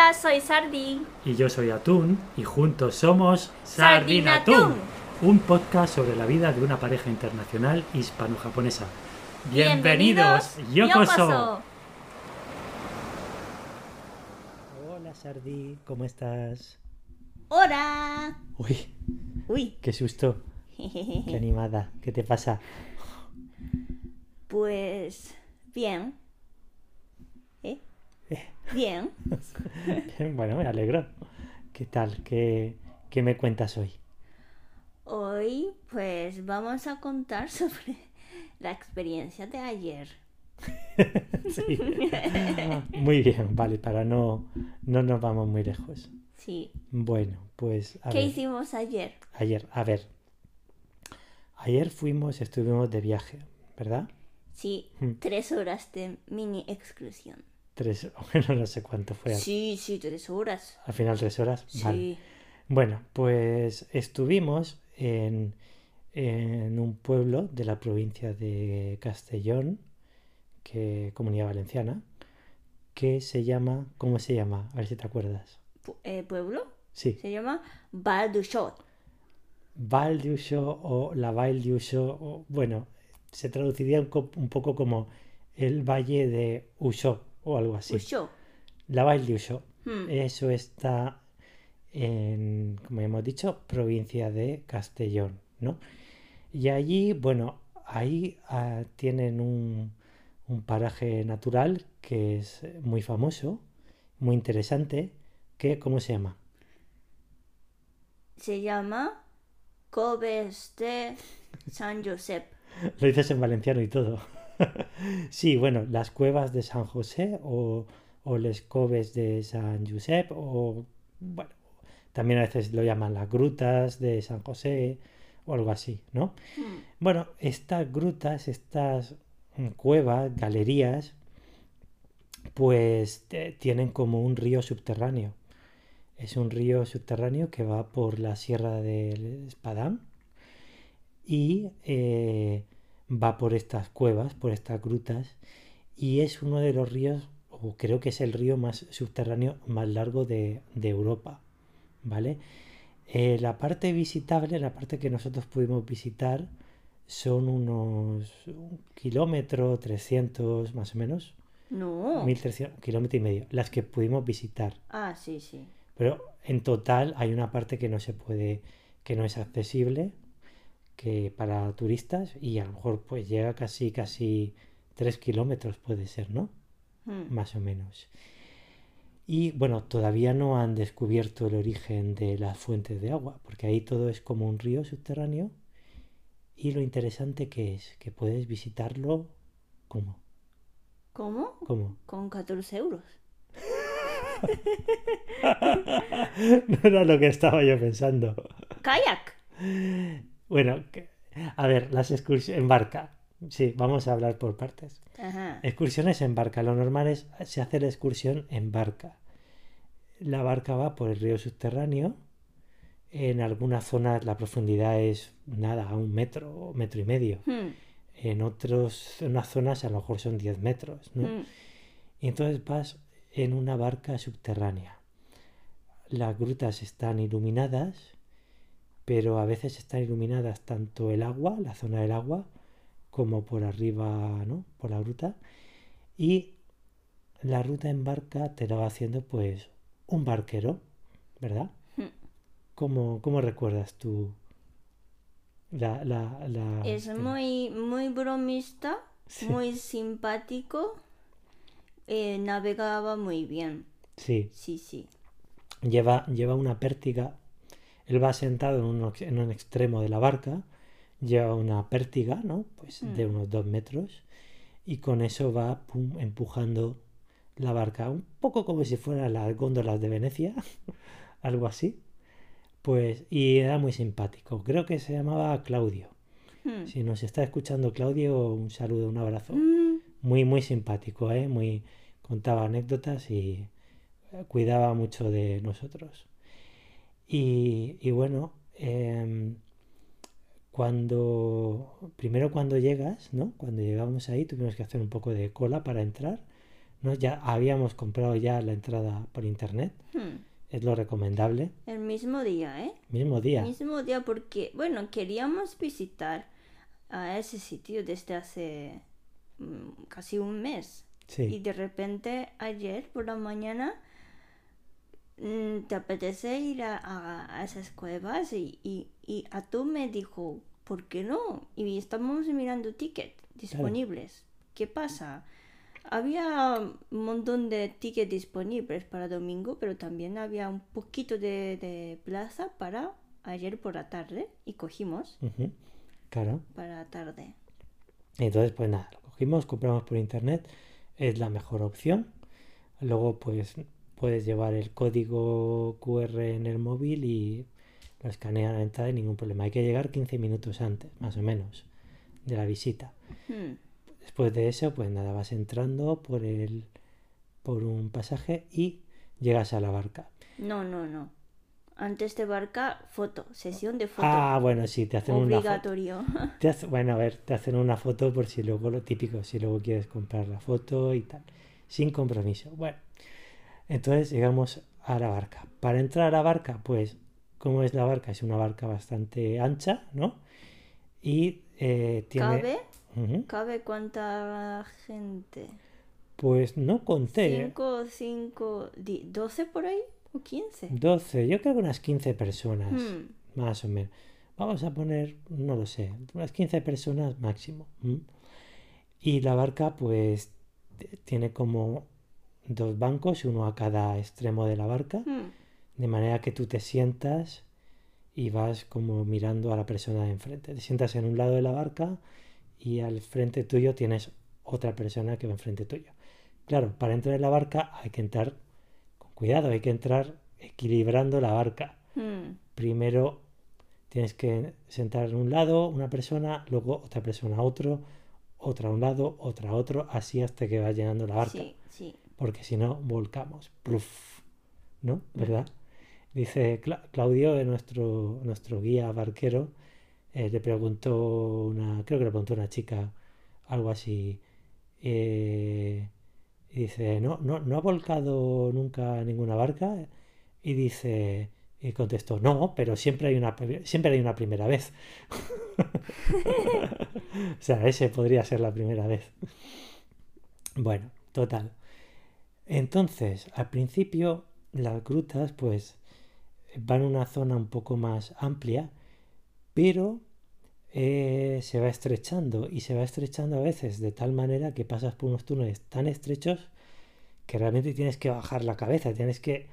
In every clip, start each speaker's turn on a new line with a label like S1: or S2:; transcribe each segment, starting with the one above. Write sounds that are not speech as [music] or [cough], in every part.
S1: Hola, soy Sardi.
S2: Y yo soy Atún y juntos somos
S1: Sardinatún,
S2: un podcast sobre la vida de una pareja internacional hispano-japonesa.
S1: Bienvenidos,
S2: Yokoso. Hola Sardi, ¿cómo estás?
S1: Hola.
S2: Uy,
S1: Uy.
S2: qué susto, qué [laughs] animada, ¿qué te pasa?
S1: Pues bien. Bien. [laughs]
S2: bueno, me alegro. ¿Qué tal? ¿Qué, qué me cuentas hoy?
S1: Hoy pues vamos a contar [laughs] sobre la experiencia de ayer. [laughs]
S2: Sí. Muy bien, vale, para no, no nos vamos muy lejos.
S1: Sí.
S2: Bueno, pues a
S1: ¿Qué
S2: ver.
S1: hicimos ayer?
S2: Ayer, a ver. Ayer fuimos, estuvimos de viaje, ¿verdad?
S1: Sí,
S2: Hmm.
S1: tres horas de mini excursión.
S2: Tres, [laughs] bueno, no sé cuánto fue.
S1: Sí, sí, tres horas.
S2: Al final tres horas.
S1: Sí.
S2: Vale. Bueno, pues estuvimos en, en un pueblo de la provincia de Castellón, que Comunidad Valenciana, que se llama, ¿cómo se llama? A ver si te acuerdas.
S1: Eh, ¿Pueblo?
S2: Sí,
S1: Se llama Val du Chot.
S2: Val d'Uixó o la Val d'Uixó, o, bueno, se traduciría un, co- un poco como el Valle de Uxó o algo así. La Val d'Uixó.
S1: Hmm.
S2: Eso está en, como hemos dicho, provincia de Castellón, ¿no? Y allí, bueno, ahí ah, tienen un, un paraje natural que es muy famoso, muy interesante, que, ¿cómo se llama?
S1: Se llama Coves de San Josep. [laughs]
S2: Lo dices en valenciano y todo. [laughs] sí, bueno, las cuevas de San José o, o les coves de San Josep o, bueno, también a veces lo llaman las grutas de San José o algo así, ¿no?
S1: Hmm.
S2: Bueno, estas grutas, estas mm, cuevas, galerías, pues tienen como un río subterráneo. Es un río subterráneo que va por la sierra del Espadán y eh, va por estas cuevas, por estas grutas y es uno de los ríos, o creo que es el río más subterráneo más largo de, de Europa, ¿vale? Eh, la parte visitable, la parte que nosotros pudimos visitar, son unos un kilómetro, 300 más o menos,
S1: No.
S2: 1300, kilómetro y medio, las que pudimos visitar.
S1: Ah, sí, sí.
S2: Pero en total hay una parte que no se puede, que no es accesible, que para turistas y a lo mejor pues llega casi, casi 3 kilómetros puede ser, ¿no?
S1: Hmm.
S2: Más o menos. Y bueno, todavía no han descubierto el origen de las fuentes de agua, porque ahí todo es como un río subterráneo. Y lo interesante que es que puedes visitarlo ¿cómo?
S1: ¿Cómo?
S2: ¿Cómo?
S1: Con 14 euros. [laughs]
S2: No era lo que estaba yo pensando.
S1: Kayak. [laughs]
S2: Bueno, a ver, las excursiones en barca. Sí, vamos a hablar por partes.
S1: Ajá.
S2: Excursiones en barca. Lo normal es se hace la excursión en barca. La barca va por el río subterráneo. En algunas zonas la profundidad es nada, a un metro o metro y medio.
S1: Hmm.
S2: En otras en unas zonas a lo mejor son 10 metros, ¿no?
S1: Hmm.
S2: Y entonces vas en una barca subterránea. Las grutas están iluminadas, pero a veces están iluminadas tanto el agua, la zona del agua, como por arriba, ¿no? Por la gruta. Y la ruta en barca te la va haciendo pues un barquero, ¿verdad?
S1: Hmm.
S2: ¿Cómo, cómo recuerdas tú la... la, la-
S1: Es muy, muy bromista,
S2: Sí.
S1: muy simpático. eh, navegaba muy bien.
S2: Sí.
S1: Sí, sí.
S2: lleva, lleva una pértiga. Él va sentado en un, ex- en un extremo de la barca, lleva una pértiga, ¿no? Pues de
S1: Mm.
S2: unos dos metros, y con eso va pum, empujando la barca, un poco como si fueran las góndolas de Venecia, [laughs] algo así. Pues, y era muy simpático. Creo que se llamaba Claudio.
S1: Hmm.
S2: Si nos está escuchando Claudio, un saludo, un abrazo.
S1: Mm,
S2: Muy, muy simpático, ¿eh? Muy, contaba anécdotas y eh, cuidaba mucho de nosotros. Y, y bueno, em, cuando, primero cuando llegas, ¿no? Cuando llegamos ahí tuvimos que hacer un poco de cola para entrar. ¿no? Ya habíamos comprado ya la entrada por internet,
S1: Hmm.
S2: es lo recomendable.
S1: El mismo día, ¿eh?
S2: Mismo día.
S1: Mismo día porque, bueno, queríamos visitar a ese sitio desde hace mm, casi un mes. Y
S2: Sí,
S1: de repente ayer por la mañana te apetece ir a, a- a esas cuevas y, y, y a tú me dijo, ¿por qué no? Y estamos mirando tickets disponibles. ¿Qué pasa? Había un montón de tickets disponibles para domingo, pero también había un poquito de, de plaza para ayer por la tarde y cogimos
S2: Claro.
S1: para la tarde.
S2: Entonces, pues nada, lo cogimos, compramos por internet, es la mejor opción. Luego, pues puedes llevar el código QR en el móvil y lo escanean a la entrada y ningún problema. Hay que llegar 15 minutos antes, más o menos, de la visita.
S1: Hmm.
S2: Después de eso, pues nada, vas entrando por el por un pasaje y llegas a la barca.
S1: No, no, no. Antes de barca, foto, sesión de foto.
S2: Ah, bueno, sí, te hacen una foto.
S1: Obligatorio. [laughs]
S2: Te hace- bueno, a ver, te hacen una foto por si luego lo típico, si luego quieres comprar la foto y tal, sin compromiso. Bueno, entonces llegamos a la barca. Para entrar a la barca, pues, ¿cómo es la barca? Es una barca bastante ancha, ¿no? Y eh, tiene...
S1: ¿Cabe? ¿Cabe cuánta gente?
S2: Pues no conté.
S1: ¿Cinco, cinco, di- doce por ahí? ¿O quince?
S2: 12, yo creo que unas 15 personas,
S1: Hmm.
S2: más o menos. Vamos a poner, no lo sé, unas 15 personas máximo. Y la barca, pues, tiene como dos bancos, uno a cada extremo de la barca,
S1: Hmm.
S2: de manera que tú te sientas y vas como mirando a la persona de enfrente. Te sientas en un lado de la barca y al frente tuyo tienes otra persona que va enfrente tuyo. Claro, para entrar en la barca hay que entrar con cuidado, hay que entrar equilibrando la barca.
S1: Hmm.
S2: Primero tienes que sentar en un lado una persona, luego otra persona a otro, otra a un lado, otra a otro, así hasta que va llenando la barca
S1: Sí, sí.
S2: Porque si no volcamos. Pluf, ¿no? ¿Verdad? Dice Cla- Claudio, nuestro, nuestro guía barquero, eh, le preguntó una, creo que le preguntó una chica algo así, eh, y dice, ¿no, no, ¿no ha volcado nunca ninguna barca? Y dice, y contestó, no, pero siempre hay una, siempre hay una primera vez. [laughs] O sea, ese podría ser la primera vez. Bueno, total. Entonces, al principio, las grutas, pues, van a una zona un poco más amplia, pero eh, se va estrechando y se va estrechando a veces de tal manera que pasas por unos túneles tan estrechos que realmente tienes que bajar la cabeza, tienes que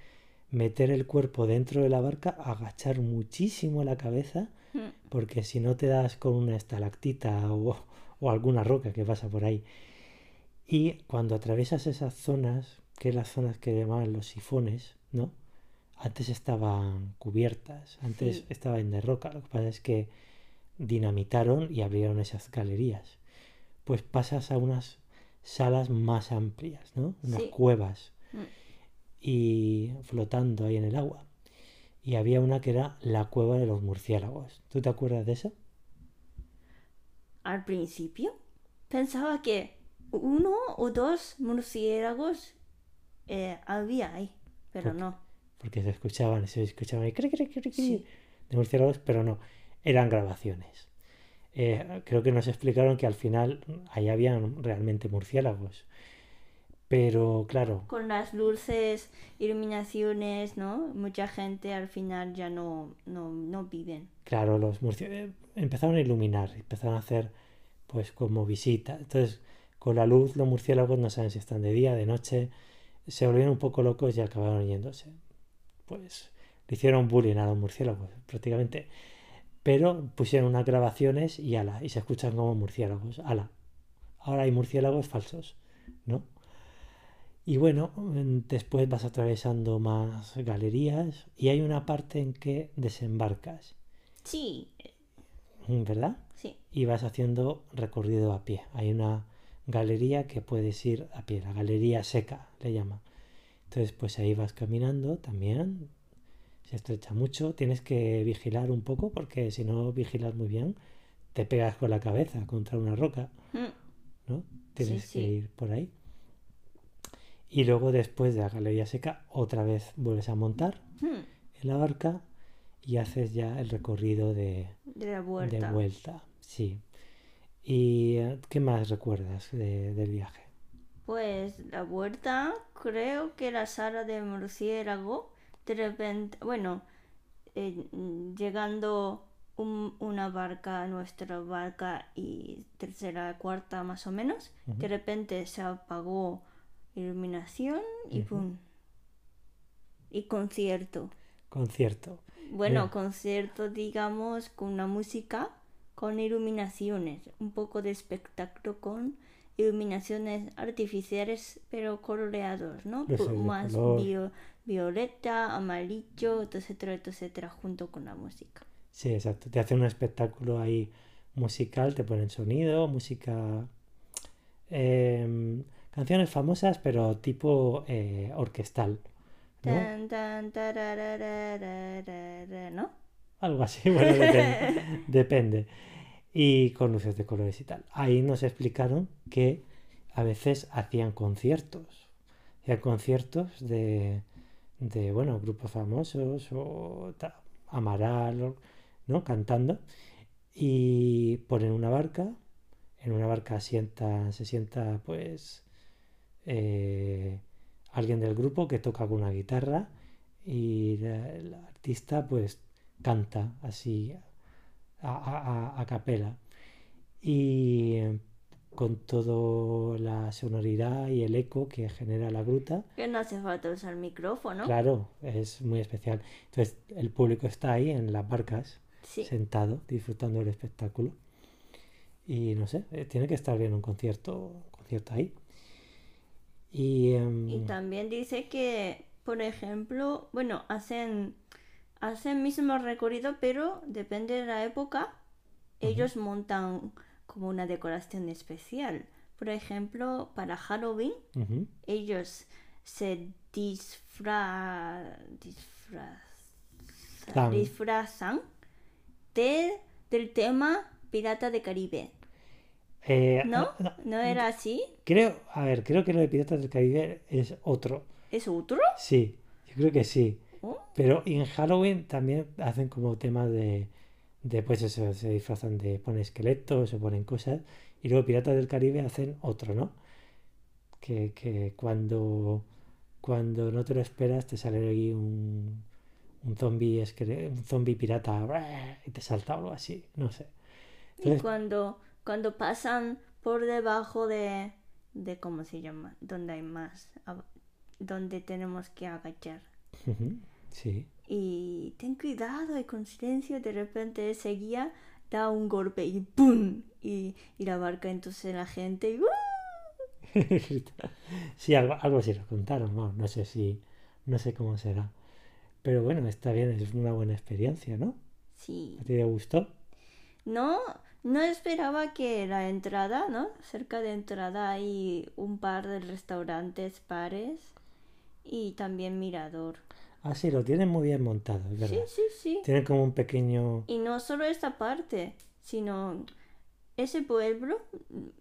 S2: meter el cuerpo dentro de la barca, agachar muchísimo la cabeza,
S1: Hmm.
S2: porque si no te das con una estalactita o, o alguna roca que pasa por ahí. Y cuando atraviesas esas zonas, que es las zonas que llamaban los sifones, ¿no? Antes estaban cubiertas, antes
S1: Sí.
S2: estaban de roca. Lo que pasa es que dinamitaron y abrieron esas galerías. Pues pasas a unas salas más amplias, ¿no? Unas
S1: Sí.
S2: cuevas
S1: Mm.
S2: y flotando ahí en el agua. Y había una que era la cueva de los murciélagos. ¿Tú te acuerdas de eso?
S1: Al principio pensaba que uno o dos murciélagos eh, había ahí, pero no.
S2: Porque se escuchaban, se escuchaban ahí cri, cri, cri,
S1: Sí.
S2: de murciélagos, pero no, eran grabaciones. Eh, creo que nos explicaron que al final ahí habían realmente murciélagos. Pero claro,
S1: Con las luces, iluminaciones, ¿no? Mucha gente al final ya no, no, no viven.
S2: claro, los murciélagos empezaron a iluminar, empezaron a hacer pues como visita. Entonces, con la luz los murciélagos no saben si están de día, de noche, se volvieron un poco locos y acabaron yéndose. Pues le hicieron bullying a los murciélagos, prácticamente. Pero pusieron unas grabaciones y ala, y se escuchan como murciélagos, ala. Ahora hay murciélagos falsos, ¿no? Y bueno, mm, después vas atravesando más galerías y hay una parte en que desembarcas,
S1: Sí,
S2: mm, ¿verdad?
S1: sí.
S2: y vas haciendo recorrido a pie. Hay una galería que puedes ir a pie, la galería seca le llama. Entonces, pues ahí vas caminando también. Se estrecha mucho, tienes que vigilar un poco porque si no vigilas muy bien, te pegas con la cabeza contra una roca,
S1: Mm.
S2: ¿no? Tienes
S1: Sí,
S2: que ir por ahí. Y luego después de la galería seca, otra vez vuelves a montar
S1: Hmm,
S2: en la barca y haces ya el recorrido de,
S1: De la
S2: de
S1: vuelta.
S2: vuelta. Sí. ¿Y eh, qué más recuerdas de- del viaje?
S1: Pues la vuelta, creo que la sala de murciélago, de repente, bueno, eh, llegando un- una barca, nuestra barca y tercera, cuarta más o menos, de repente se apagó iluminación y pum. Y concierto.
S2: Concierto.
S1: Bueno,
S2: Bien.
S1: concierto, digamos, con una música, con iluminaciones, un poco de espectáculo con iluminaciones artificiales, pero coloreados, ¿no? Más violeta, amarillo, etcétera, etcétera, junto con la música.
S2: Sí, exacto. Te hacen un espectáculo ahí musical, te ponen sonido, música. em, canciones famosas, pero tipo eh, orquestal. ¿no?
S1: Tan, tan, tarararararara, ¿no?
S2: Algo así, [laughs] bueno, depende. Y con luces de colores y tal. Ahí nos explicaron que a veces hacían conciertos. Hacían conciertos de, de bueno, grupos famosos o Amaral, ¿no? Cantando. Y ponen una barca. En una barca sienta, se sienta, pues, eh, alguien del grupo que toca con una guitarra y el artista, pues, canta así a, a- a- a capela y eh, con toda la sonoridad y el eco que genera la gruta,
S1: Que no hace falta usar micrófono.
S2: claro, es muy especial. Entonces el público está ahí en las barcas,
S1: Sí.
S2: sentado, disfrutando del espectáculo. Y no sé, eh, tiene que estar bien un concierto, un concierto ahí. Y, em,
S1: Y también dice que, por ejemplo, bueno, hacen, hacen mismo recorrido, pero depende de la época, ellos montan como una decoración especial. Por ejemplo, para Halloween, ellos se disfra...
S2: Tan.
S1: disfrazan de, del tema Pirata de Caribe.
S2: eh,
S1: ¿No?
S2: no,
S1: ¿No era así?
S2: Creo, a ver, creo que lo de Piratas del Caribe es otro.
S1: ¿Es otro?
S2: Sí, yo creo que sí.
S1: Oh,
S2: Pero en Halloween también hacen como temas de, de pues eso, se disfrazan de, ponen esqueletos o ponen cosas. Y luego Piratas del Caribe hacen otro, ¿no? Que, que cuando, cuando no te lo esperas te sale ahí un, un zombie un zombie pirata y te salta algo así, no sé.
S1: Y cuando, cuando pasan por debajo de, de ¿cómo se llama? Donde hay más, donde tenemos que agachar.
S2: Sí.
S1: Y ten cuidado y con silencio, de repente ese guía da un golpe y ¡pum! Y, y la barca entonces la gente y [laughs] ¡uh!
S2: Sí, algo, algo así nos contaron, no, no sé si, no sé cómo será. Pero bueno, está bien, es una buena experiencia, ¿no?
S1: Sí.
S2: ¿A ti te gustó?
S1: No, no esperaba que la entrada, ¿no? Cerca de entrada hay un par de restaurantes pares y también mirador.
S2: Ah, sí, lo tienen muy bien montado, es
S1: Sí,
S2: verdad.
S1: sí, sí.
S2: Tienen como un pequeño...
S1: Y no solo esta parte, sino ese pueblo.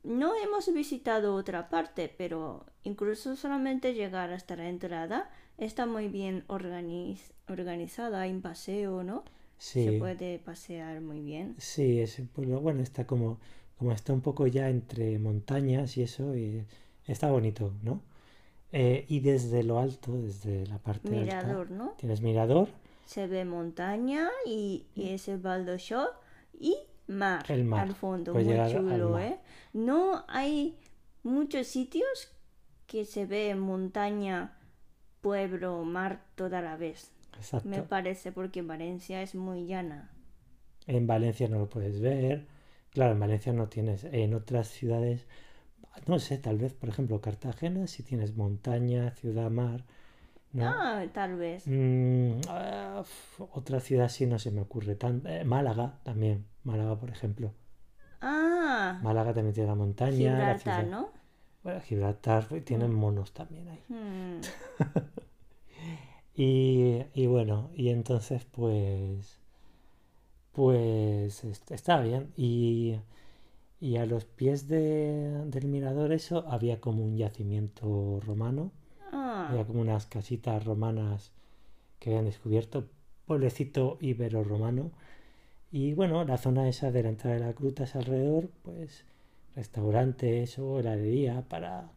S1: No hemos visitado otra parte, pero incluso solamente llegar hasta la entrada está muy bien organiz- organizada. Hay un paseo, ¿no? Se
S2: Sí,
S1: puede pasear muy bien.
S2: sí, ese pueblo, bueno, está como, como está un poco ya entre montañas y eso, y está bonito, ¿no? Eh, y desde lo alto, desde la parte alta,
S1: Mirador, ¿no?
S2: tienes mirador,
S1: Se ve montaña y, y ese baldosho y mar,
S2: El mar.
S1: al fondo.
S2: Puedes
S1: muy chulo. ¿eh? No hay muchos sitios que se ve montaña, pueblo, mar toda la vez.
S2: exacto.
S1: Me parece porque Valencia es muy llana.
S2: En Valencia no lo puedes ver. Claro, en Valencia no tienes. En otras ciudades, no sé, tal vez, por ejemplo, Cartagena, si tienes montaña, ciudad, mar. ¿no?
S1: Ah, tal vez.
S2: Mm, ah, otra ciudad sí no se me ocurre tan. eh, Málaga también. Málaga, por ejemplo.
S1: Ah,
S2: Málaga también tiene la montaña. la
S1: Gibraltar,
S2: ciudad-
S1: ¿no?
S2: Bueno, Gibraltar pues, tienen monos también ahí.
S1: Hmm. [laughs]
S2: Y, y bueno, y entonces pues, pues est- estaba bien. Y, y a los pies de- del mirador eso había como un yacimiento romano.
S1: Ah,
S2: Había como unas casitas romanas que habían descubierto, pueblecito ibero-romano. Y bueno, la zona esa de la entrada de las grutas alrededor, pues restaurantes o heladería para,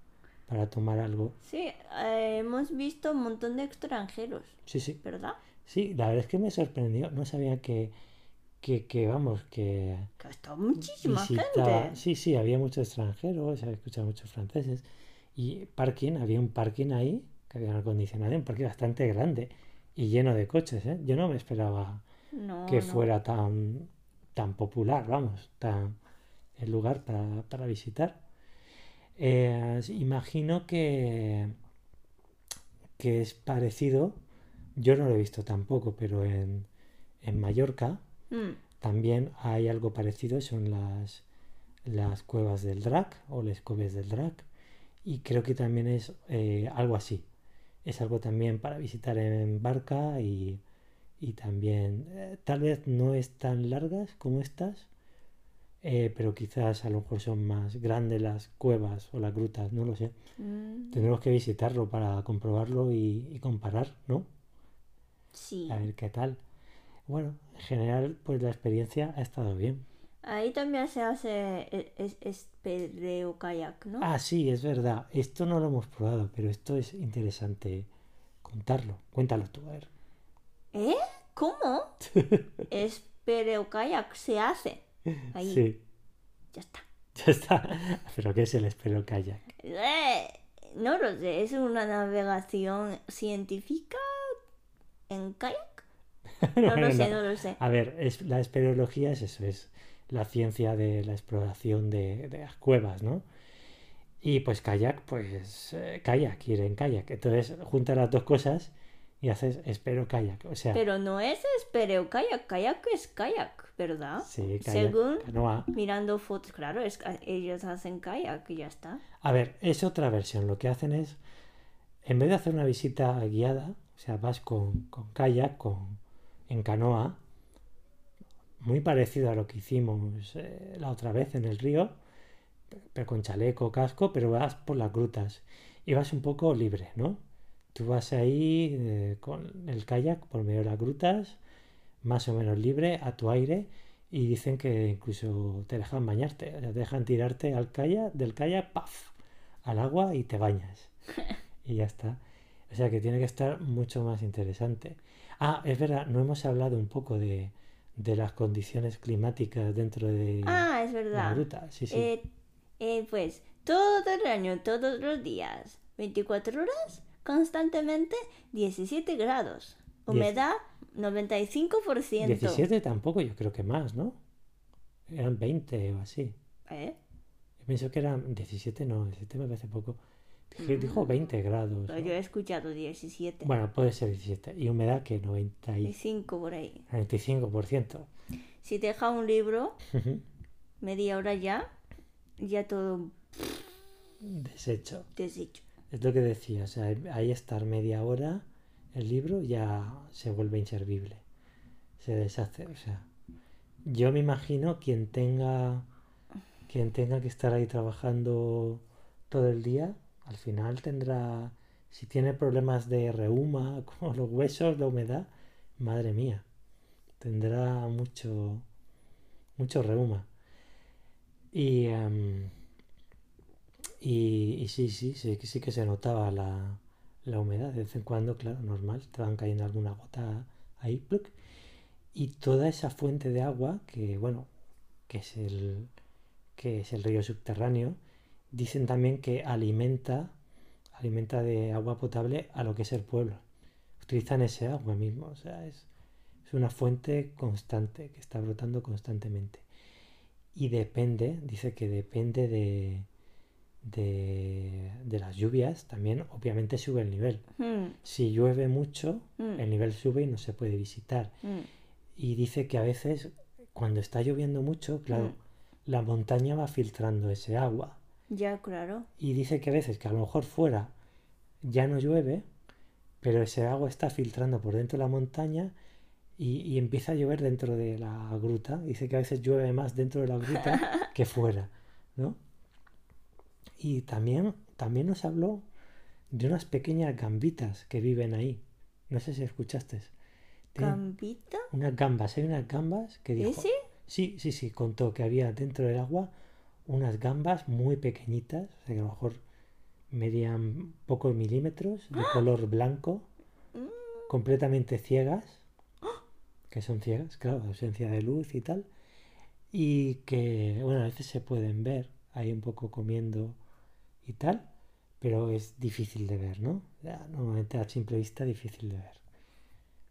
S2: para tomar algo.
S1: sí, eh, hemos visto un montón de extranjeros,
S2: Sí, sí.
S1: ¿verdad?
S2: Sí, la verdad es que me sorprendió. No sabía que, que, que, vamos, que
S1: Que ha estado muchísima
S2: visitaba.
S1: gente.
S2: Sí, sí, había muchos extranjeros, había escuchado muchos franceses. Y parking, había un parking ahí, que había un acondicionado, un parking bastante grande y lleno de coches, ¿eh? Yo no me esperaba
S1: No,
S2: que
S1: no.
S2: fuera tan, tan popular, vamos, tan el lugar para, para visitar. Eh, imagino que, que es parecido, yo no lo he visto tampoco, pero en, en Mallorca
S1: Mm,
S2: también hay algo parecido, son las, las cuevas del Drac o las cuevas del Drac, y creo que también es eh, algo así. Es algo también para visitar en barca y, y también eh, tal vez no es tan largas como estas, eh, pero quizás a lo mejor son más grandes las cuevas o las grutas, no lo sé.
S1: mm,
S2: Tendremos que visitarlo para comprobarlo y, y comparar, ¿no?
S1: sí.
S2: A ver qué tal. Bueno, en general, pues la experiencia ha estado bien.
S1: Ahí también se hace e- es, espereo kayak, ¿no?
S2: Ah, sí, es verdad. Esto no lo hemos probado, pero esto es interesante contarlo. Cuéntalo tú, a ver.
S1: ¿Eh? ¿Cómo? [laughs] espereo kayak se hace. Ahí,
S2: Sí,
S1: ya está.
S2: ya está. [laughs] ¿Pero qué es el espero kayak?
S1: Eh, no lo sé, es una navegación científica en kayak. [laughs] No [laughs] lo sé,
S2: no.
S1: lo sé.
S2: A ver, es, la espeleología es eso, es la ciencia de la exploración de, de las cuevas, ¿no? Y pues kayak, pues eh, kayak, ir en kayak. Entonces juntas las dos cosas y haces espero kayak. O sea,
S1: Pero no es espereo kayak, kayak es kayak, ¿verdad?
S2: sí, kayak,
S1: Según
S2: canoa.
S1: mirando fotos, claro, es, ellos hacen kayak y ya está.
S2: A ver, es otra versión. Lo que hacen es, en vez de hacer una visita guiada, o sea, vas con, con kayak, con, en canoa, muy parecido a lo que hicimos eh, la otra vez en el río, pero con chaleco, casco, pero vas por las grutas y vas un poco libre, ¿no? Tú vas ahí eh, con el kayak por medio de las grutas, más o menos libre, a tu aire, y dicen que incluso te dejan bañarte, o sea, te dejan tirarte al kayak, del kayak, ¡paf! al agua y te bañas. [laughs] Y ya está. O sea que tiene que estar mucho más interesante. Ah, es verdad, no hemos hablado un poco de, de las condiciones climáticas dentro de
S1: Ah, es
S2: la
S1: verdad.
S2: gruta. Sí, sí.
S1: Eh, eh, pues todo el año, todos los días, 24 horas, constantemente 17 grados. Humedad 95%.
S2: 17 tampoco, yo creo que más, ¿no? Eran 20 o así.
S1: ¿Eh?
S2: Yo pienso que eran 17, no, 17 me parece poco. Dijo 20 grados.
S1: Pero
S2: ¿no?
S1: yo he escuchado 17.
S2: Bueno, puede ser 17. Y humedad que 90 y
S1: 5 por ahí.
S2: 95%.
S1: Si deja un libro, media hora ya, ya todo
S2: Deshecho.
S1: deshecho.
S2: Es lo que decía, o sea, ahí estar media hora, el libro ya se vuelve inservible. Se deshace, o sea. Yo me imagino quien tenga quien tenga que estar ahí trabajando todo el día, al final tendrá, si tiene problemas de reuma, [laughs] como los huesos, la humedad, madre mía, tendrá mucho, mucho reuma. Y, em, y, sí, sí, sí, sí que se notaba la, la humedad. De vez en cuando, claro, normal, te van cayendo alguna gota ahí. Y toda esa fuente de agua, que bueno, que es el, que es el río subterráneo, dicen también que alimenta, alimenta de agua potable a lo que es el pueblo. Utilizan ese agua mismo, o sea, es, es una fuente constante, que está brotando constantemente. Y depende, dice que depende de, de, de las lluvias, también obviamente sube el nivel.
S1: Mm,
S2: Si llueve mucho,
S1: mm,
S2: el nivel sube y no se puede visitar.
S1: mm.
S2: Y dice que a veces, cuando está lloviendo mucho, claro, la montaña va filtrando ese agua.
S1: Ya, claro.
S2: Y dice que a veces que a lo mejor fuera ya no llueve, pero ese agua está filtrando por dentro de la montaña y, y empieza a llover dentro de la gruta. Dice que a veces llueve más dentro de la gruta [laughs] que fuera, ¿no? Y también, también nos habló de unas pequeñas gambitas que viven ahí. No sé si escuchaste.
S1: ¿Gambita?
S2: unas gambas, hay unas gambas que dijo.
S1: ¿Ese?
S2: Sí, sí, sí, contó que había dentro del agua unas gambas muy pequeñitas, o sea que a lo mejor medían pocos milímetros, de color blanco, completamente ciegas, que son ciegas, claro, ausencia de luz y tal, y que, bueno, a veces se pueden ver ahí un poco comiendo y tal, pero es difícil de ver, ¿no? Normalmente a simple vista difícil de ver.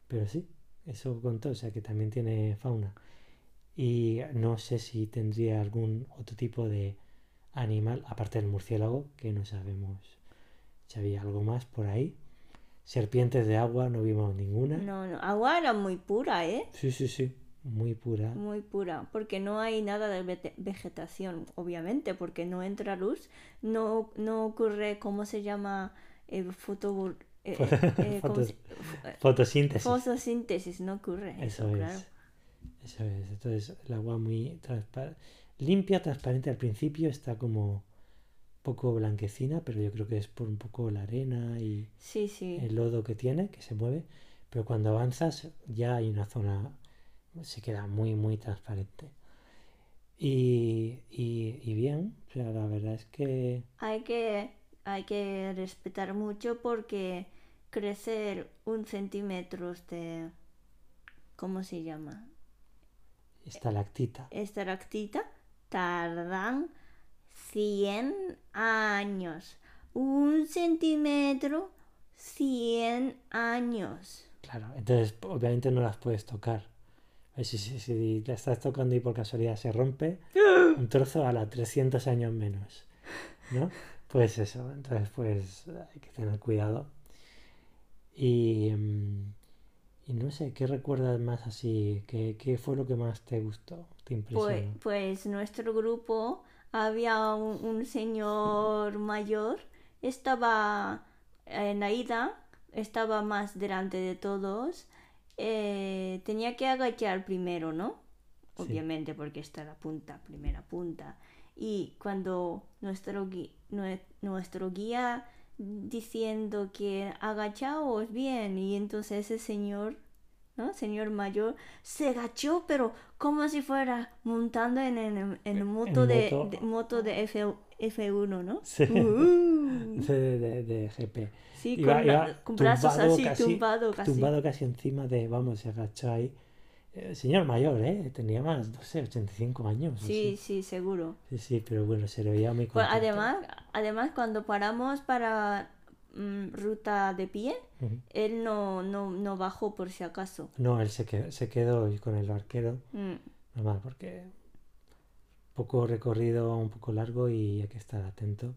S2: Pero sí, eso contó, o sea que también tiene fauna. Y no sé si tendría algún otro tipo de animal, aparte del murciélago, que no sabemos si había algo más por ahí. Serpientes de agua no vimos ninguna.
S1: No, no. Agua era muy pura, ¿eh?
S2: Sí, sí, sí, muy pura.
S1: Muy pura, porque no hay nada de vegetación, obviamente, porque no entra luz, no, no ocurre, ¿cómo se llama? Foto, eh, [laughs] eh, eh, ¿cómo
S2: Fotos-
S1: se-
S2: Fotosíntesis.
S1: fotosíntesis, no ocurre eso,
S2: Eso es.
S1: claro.
S2: Eso es. Entonces el agua muy. Limpia, transparente al principio, está como poco blanquecina, pero yo creo que es por un poco la arena y
S1: Sí, sí.
S2: el lodo que tiene, que se mueve. Pero cuando avanzas ya hay una zona, se queda muy, muy transparente. Y, y, y bien, o sea, la verdad es que
S1: Hay que, hay que respetar mucho porque crecer un centímetro de, ¿cómo se llama?
S2: Estalactita.
S1: Estalactita tardan 100 años. Un centímetro, 100 años.
S2: Claro, entonces obviamente no las puedes tocar. Eh, Si, si, si la estás tocando y por casualidad se rompe, [gasps] un trozo a la 300 años menos. ¿No? Pues eso, entonces pues hay que tener cuidado. Y, mm, y no sé, ¿qué recuerdas más así? ¿Qué, qué fue lo que más te gustó? ¿Te
S1: Pues,
S2: impresionó?
S1: pues nuestro grupo había un, un señor mayor, estaba en la ida, estaba más delante de todos, eh, tenía que agachar primero, ¿no?
S2: Sí.
S1: Obviamente porque está la punta, primera punta. Y cuando nuestro, gui- nuestro guía diciendo que agachaos bien, y entonces ese señor ¿no? Señor mayor, se agachó, pero como si fuera montando en, en, en moto, de,
S2: moto.
S1: de- moto de F, F1, ¿no?
S2: Sí.
S1: Uh, [laughs]
S2: De, de- de GP.
S1: sí,
S2: Iba-
S1: con,
S2: iba
S1: con brazos
S2: tumbado
S1: así,
S2: casi-
S1: tumbado casi.
S2: tumbado casi encima de, vamos, se agachó ahí. Eh, señor mayor, ¿eh? Tenía más, no sé, 85 años.
S1: Sí, sí, seguro.
S2: Sí, sí, pero bueno, se le veía muy
S1: Pues
S2: contento.
S1: además, además, cuando paramos para mm, ruta de pie, él no, no, no bajó por si acaso.
S2: No, él se quedó, se quedó con el barquero,
S1: Mm,
S2: normal, porque poco recorrido, un poco largo y hay que estar atento.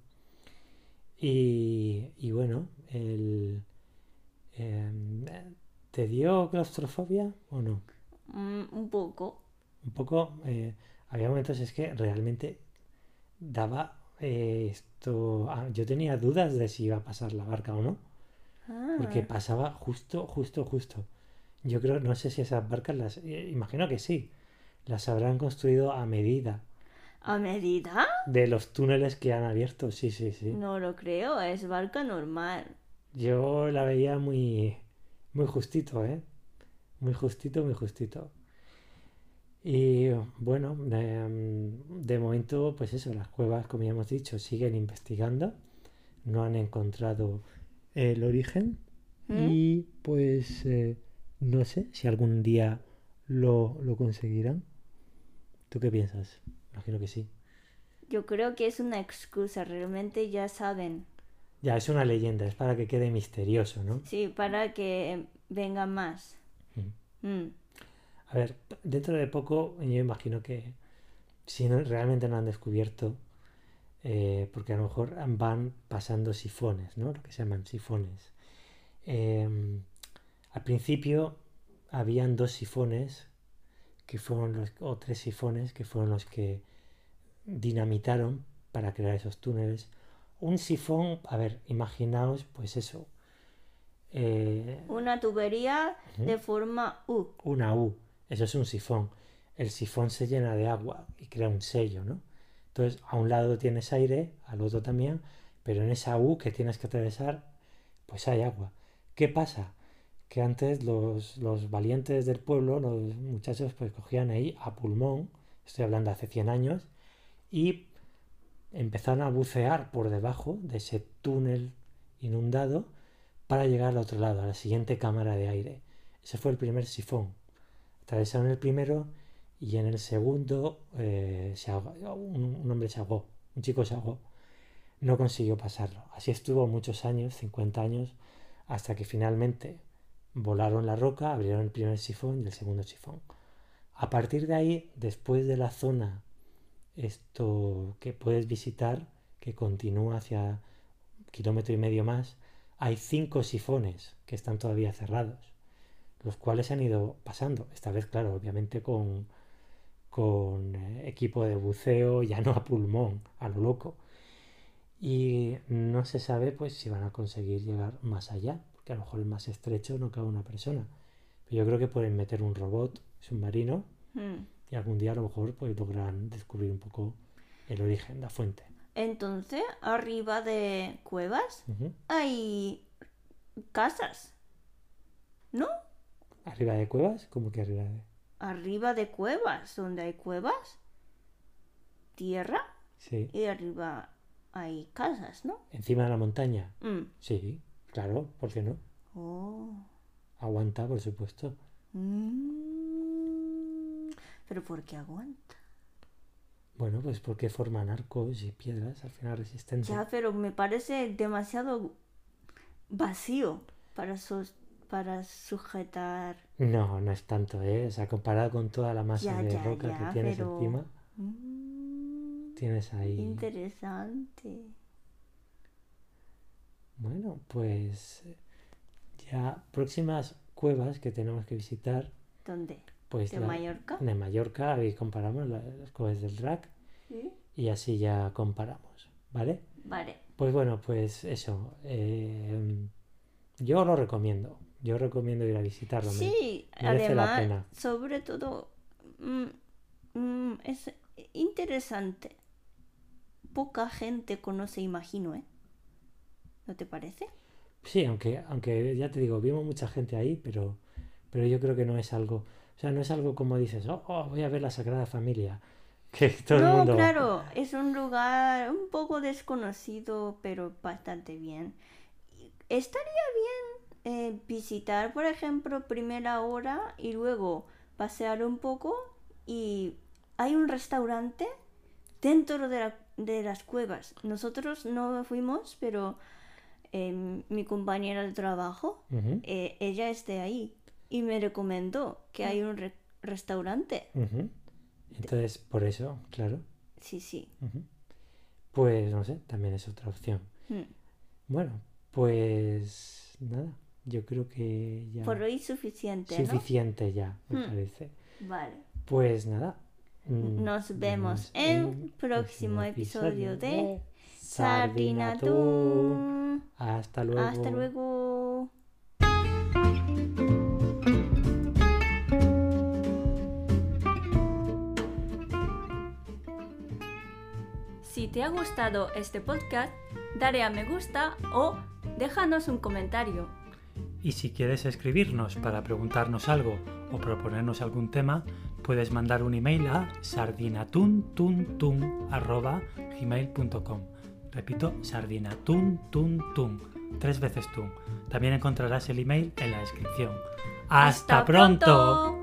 S2: Y, y bueno, el, em, ¿te dio claustrofobia o no?
S1: Mm, un poco.
S2: Un poco, eh, había momentos es que realmente daba eh, esto, ah, yo tenía dudas de si iba a pasar la barca o no,
S1: Ah,
S2: porque pasaba justo, justo, justo. Yo creo, no sé si esas barcas las, eh, imagino que sí, las habrán construido a medida
S1: ¿A medida?
S2: de los túneles que han abierto, sí, sí, sí.
S1: No lo creo, es barca normal.
S2: Yo la veía muy, muy justito, ¿eh? Muy justito, muy justito. Y bueno, de, de momento, pues eso, las cuevas, como ya hemos dicho, siguen investigando. No han encontrado el origen.
S1: ¿Mm?
S2: Y pues eh, no sé si algún día lo, lo conseguirán. ¿Tú qué piensas? Imagino que sí.
S1: Yo creo que es una excusa, realmente ya saben.
S2: Ya, es una leyenda, es para que quede misterioso, ¿no?
S1: Sí, para que venga más. Mm.
S2: A ver, dentro de poco yo imagino que si no, realmente no han descubierto, eh, porque a lo mejor van pasando sifones, ¿no? Lo que se llaman sifones. Eh, al principio habían dos sifones que fueron los, o tres sifones que fueron los que dinamitaron para crear esos túneles. Un sifón, a ver, imaginaos, pues eso, eh,
S1: Una tubería de forma U.
S2: una U, eso es un sifón. El sifón se llena de agua y crea un sello, ¿no? Entonces, a un lado tienes aire, al otro también, pero en esa U que tienes que atravesar pues hay agua. ¿Qué pasa? Que antes los, los valientes del pueblo, los muchachos, pues cogían ahí a pulmón, estoy hablando hace 100 años, y empezaron a bucear por debajo de ese túnel inundado para llegar al otro lado, a la siguiente cámara de aire. Ese fue el primer sifón. Atravesaron el primero y en el segundo eh, un, un hombre se ahogó, un chico se ahogó. No consiguió pasarlo. Así estuvo muchos años, 50 años, hasta que finalmente volaron la roca, abrieron el primer sifón y el segundo sifón. A partir de ahí, después de la zona esto que puedes visitar, que continúa hacia kilómetro y medio más, hay cinco sifones que están todavía cerrados, los cuales se han ido pasando. Esta vez, claro, obviamente con, con eh, equipo de buceo, ya no a pulmón, a lo loco. Y no se sabe pues si van a conseguir llegar más allá, porque a lo mejor el más estrecho no cabe una persona. Pero yo creo que pueden meter un robot submarino
S1: Mm.
S2: y algún día a lo mejor pues logran descubrir un poco el origen, la fuente.
S1: Entonces, arriba de cuevas hay casas, ¿no?
S2: Arriba de cuevas, como que arriba de...
S1: Arriba de cuevas, donde hay cuevas, tierra
S2: Sí.
S1: y arriba hay casas, ¿no?
S2: Encima de la montaña.
S1: Mm.
S2: Sí, claro, ¿por qué no?
S1: Oh.
S2: Aguanta, por supuesto.
S1: Mm. Pero ¿por qué aguanta?
S2: Bueno, pues porque forman arcos y piedras al final resistentes.
S1: Ya, pero me parece demasiado vacío para, sus- para sujetar.
S2: No, no es tanto, ¿eh? O sea, comparado con toda la masa
S1: Ya,
S2: de
S1: ya,
S2: roca
S1: ya,
S2: que tienes
S1: pero-
S2: encima,
S1: Mm,
S2: tienes ahí...
S1: Interesante.
S2: Bueno, pues ya próximas cuevas que tenemos que visitar,
S1: ¿Dónde?
S2: Pues
S1: ¿De
S2: la-
S1: Mallorca?
S2: de Mallorca, ahí comparamos la- las cuevas del Drac
S1: Sí.
S2: y así ya comparamos, ¿vale?
S1: Vale.
S2: Pues bueno, pues eso, eh, yo lo recomiendo, yo recomiendo ir a visitarlo, me-
S1: Sí,
S2: la
S1: además,
S2: pena.
S1: sobre todo, mm, mm, es interesante. Poca gente conoce, imagino, ¿eh? ¿No te parece?
S2: Sí, aunque, aunque ya te digo, vimos mucha gente ahí, pero, pero yo creo que no es algo, o sea, no es algo como dices, oh, oh, voy a ver la Sagrada Familia, [laughs] que todo el
S1: no,
S2: mundo...
S1: claro, es un lugar un poco desconocido, pero bastante bien. Estaría bien eh, visitar, por ejemplo, primera hora y luego pasear un poco y hay un restaurante dentro de, la- de las cuevas. Nosotros no fuimos, pero eh, mi compañera de trabajo, eh, ella es de ahí y me recomendó que hay un re- restaurante.
S2: Entonces, por eso, claro.
S1: Sí, sí.
S2: Pues no sé, también es otra opción.
S1: Mm.
S2: Bueno, pues nada, yo creo que ya
S1: Por hoy suficiente, ¿no?
S2: suficiente ya, me
S1: Hmm.
S2: parece.
S1: Vale.
S2: Pues nada. mm,
S1: Nos
S2: vemos
S1: en
S2: el
S1: próximo episodio de
S2: Sardina
S1: Sardina
S2: Tú.
S1: Tú.
S2: Hasta luego.
S1: Hasta luego. Si te ha gustado este podcast, dale a me gusta o déjanos un comentario.
S2: Y si quieres escribirnos para preguntarnos algo o proponernos algún tema, puedes mandar un email a sardinatuntun@gmail.com. Repito, sardinatuntun, tres veces tun. También encontrarás el email en la descripción. ¡Hasta, pronto!